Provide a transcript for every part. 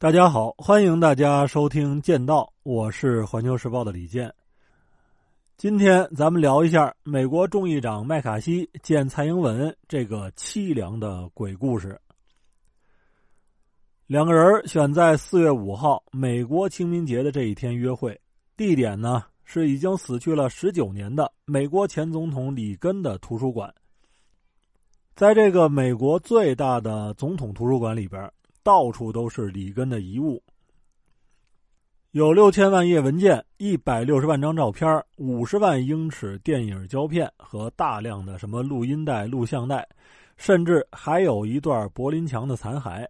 大家好，欢迎大家收听《剑道》，我是环球时报的李健。今天咱们聊一下美国众议长麦卡锡见蔡英文这个凄凉的鬼故事。两个人选在四月五号美国清明节的这一天约会，地点呢是已经死去了十九年的美国前总统里根的图书馆。在这个美国最大的总统图书馆里边。到处都是里根的遗物，有六千万页文件、一百六十万张照片、五十万英尺电影胶片和大量的什么录音带、录像带，甚至还有一段柏林墙的残骸。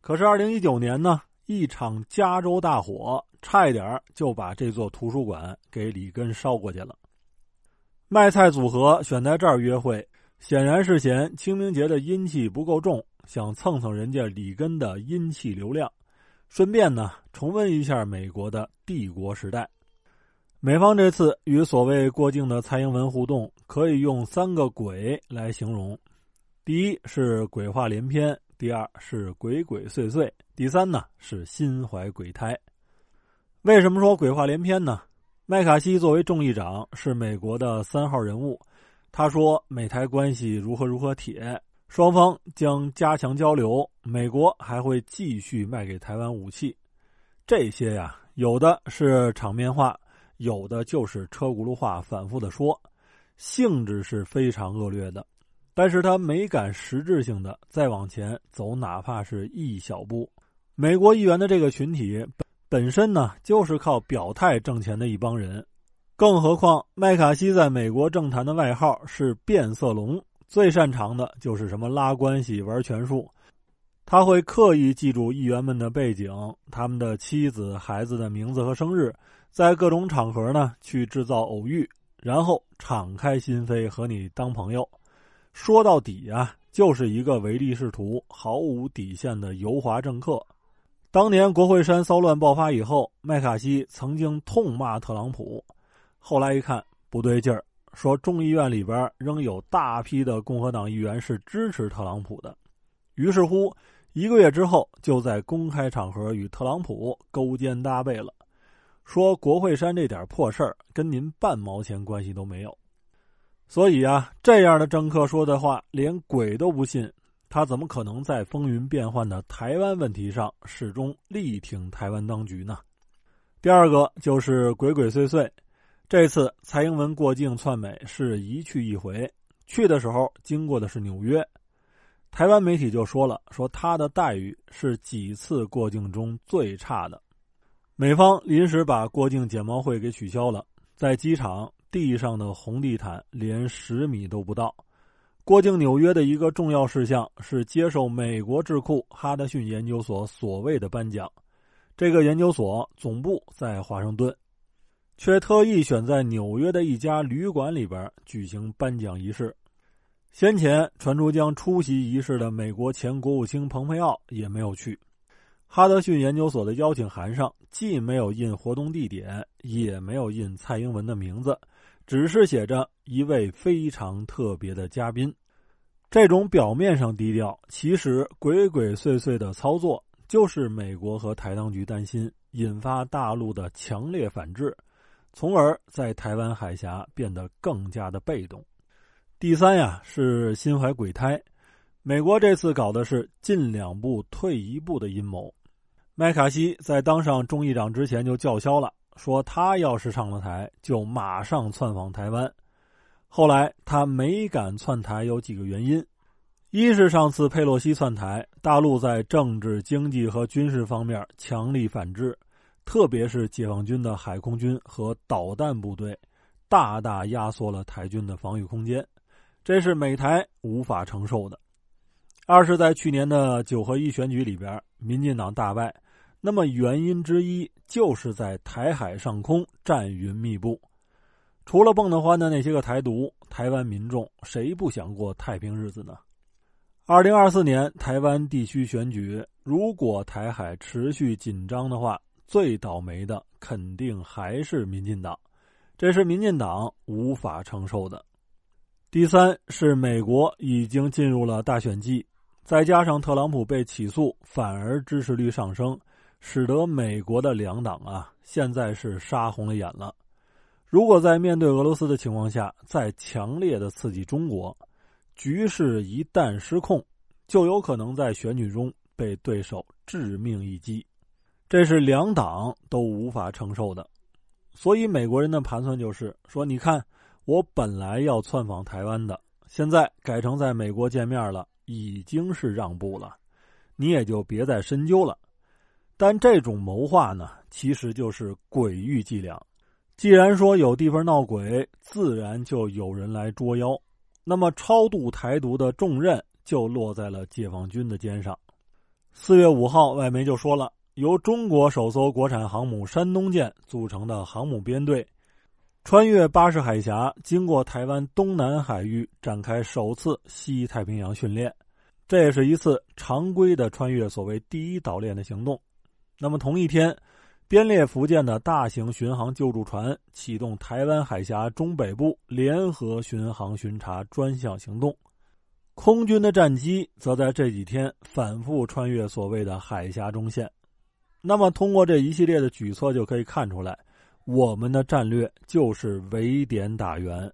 可是，二零一九年呢，一场加州大火差一点就把这座图书馆给里根烧过去了。卖菜组合选在这儿约会，显然是嫌清明节的阴气不够重。想蹭蹭人家里根的阴气流量，顺便呢重温一下美国的帝国时代。美方这次与所谓过境的蔡英文互动，可以用三个“鬼”来形容：第一是鬼话连篇，第二是鬼鬼祟祟，第三呢是心怀鬼胎。为什么说鬼话连篇呢？麦卡锡作为众议长，是美国的三号人物，他说美台关系如何如何铁。双方将加强交流，美国还会继续卖给台湾武器。这些呀，有的是场面话，有的就是车轱辘话，反复的说，性质是非常恶劣的。但是他没敢实质性的再往前走，哪怕是一小步。美国议员的这个群体本本身呢，就是靠表态挣钱的一帮人，更何况麦卡锡在美国政坛的外号是“变色龙”。最擅长的就是什么拉关系、玩权术，他会刻意记住议员们的背景、他们的妻子、孩子的名字和生日，在各种场合呢去制造偶遇，然后敞开心扉和你当朋友。说到底啊，就是一个唯利是图、毫无底线的油滑政客。当年国会山骚乱爆发以后，麦卡锡曾经痛骂特朗普，后来一看不对劲儿。说众议院里边仍有大批的共和党议员是支持特朗普的，于是乎一个月之后就在公开场合与特朗普勾肩搭背了，说国会山这点破事儿跟您半毛钱关系都没有。所以啊，这样的政客说的话连鬼都不信，他怎么可能在风云变幻的台湾问题上始终力挺台湾当局呢？第二个就是鬼鬼祟祟。这次蔡英文过境窜美是一去一回，去的时候经过的是纽约，台湾媒体就说了，说他的待遇是几次过境中最差的，美方临时把过境检毛会给取消了，在机场地上的红地毯连十米都不到。过境纽约的一个重要事项是接受美国智库哈德逊研究所所谓的颁奖，这个研究所总部在华盛顿。却特意选在纽约的一家旅馆里边举行颁奖仪式。先前传出将出席仪式的美国前国务卿蓬佩奥也没有去。哈德逊研究所的邀请函上既没有印活动地点，也没有印蔡英文的名字，只是写着一位非常特别的嘉宾。这种表面上低调，其实鬼鬼祟祟的操作，就是美国和台当局担心引发大陆的强烈反制。从而在台湾海峡变得更加的被动。第三呀是心怀鬼胎，美国这次搞的是进两步退一步的阴谋。麦卡锡在当上众议长之前就叫嚣了，说他要是上了台，就马上窜访台湾。后来他没敢窜台，有几个原因：一是上次佩洛西窜台，大陆在政治、经济和军事方面强力反制。特别是解放军的海空军和导弹部队，大大压缩了台军的防御空间，这是美台无法承受的。二是，在去年的九合一选举里边，民进党大败，那么原因之一就是在台海上空战云密布。除了蹦得欢的那些个台独，台湾民众谁不想过太平日子呢？二零二四年台湾地区选举，如果台海持续紧张的话，最倒霉的肯定还是民进党，这是民进党无法承受的。第三是美国已经进入了大选季，再加上特朗普被起诉，反而支持率上升，使得美国的两党啊，现在是杀红了眼了。如果在面对俄罗斯的情况下，再强烈的刺激中国，局势一旦失控，就有可能在选举中被对手致命一击，这是两党都无法承受的。所以美国人的盘算就是说：你看，我本来要窜访台湾的，现在改成在美国见面了，已经是让步了，你也就别再深究了。但这种谋划呢，其实就是鬼域伎俩。既然说有地方闹鬼，自然就有人来捉妖。那么超度台独的重任就落在了解放军的肩上。四月五号，外媒就说了，由中国首艘国产航母山东舰组成的航母编队，穿越巴士海峡，经过台湾东南海域，展开首次西太平洋训练。这也是一次常规的穿越所谓第一岛链的行动。那么同一天。编列福建的大型巡航救助船启动台湾海峡中北部联合巡航巡查专项行动，空军的战机则在这几天反复穿越所谓的海峡中线。那么，通过这一系列的举措就可以看出来，我们的战略就是围点打援。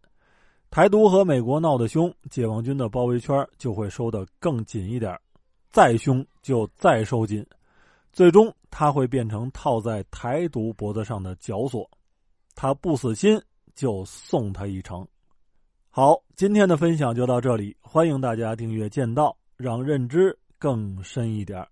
台独和美国闹得凶，解放军的包围圈就会收得更紧一点，再凶就再收紧。最终，他会变成套在台独脖子上的绞索，他不死心就送他一程。好，今天的分享就到这里，欢迎大家订阅《剑道》，让认知更深一点。